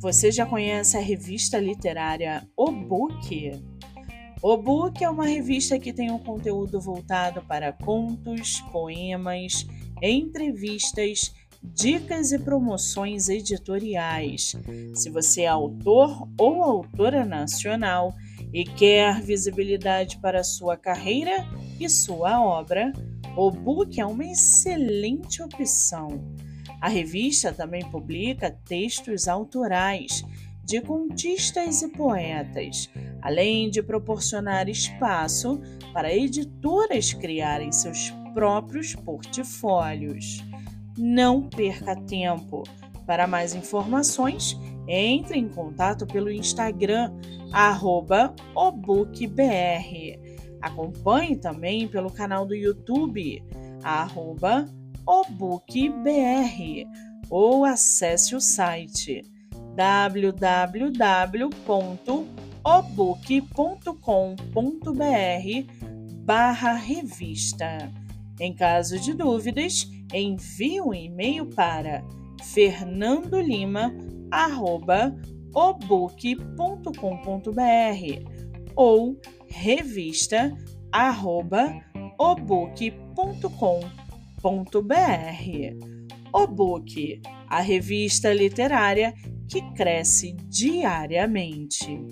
Você já conhece a revista literária O Book? O Book é uma revista que tem um conteúdo voltado para contos, poemas, entrevistas, dicas e promoções editoriais. Se você é autor ou autora nacional e quer visibilidade para sua carreira e sua obra, o Book é uma excelente opção. A revista também publica textos autorais de contistas e poetas, além de proporcionar espaço para editoras criarem seus próprios portfólios. Não perca tempo. Para mais informações, entre em contato pelo Instagram obookbr. Acompanhe também pelo canal do YouTube arroba obookbr ou acesse o site www.obook.com.br barra revista. Em caso de dúvidas, envie um e-mail para fernandolima@obook.com.br ou revista@obook.com.br o Book, a revista literária que cresce diariamente.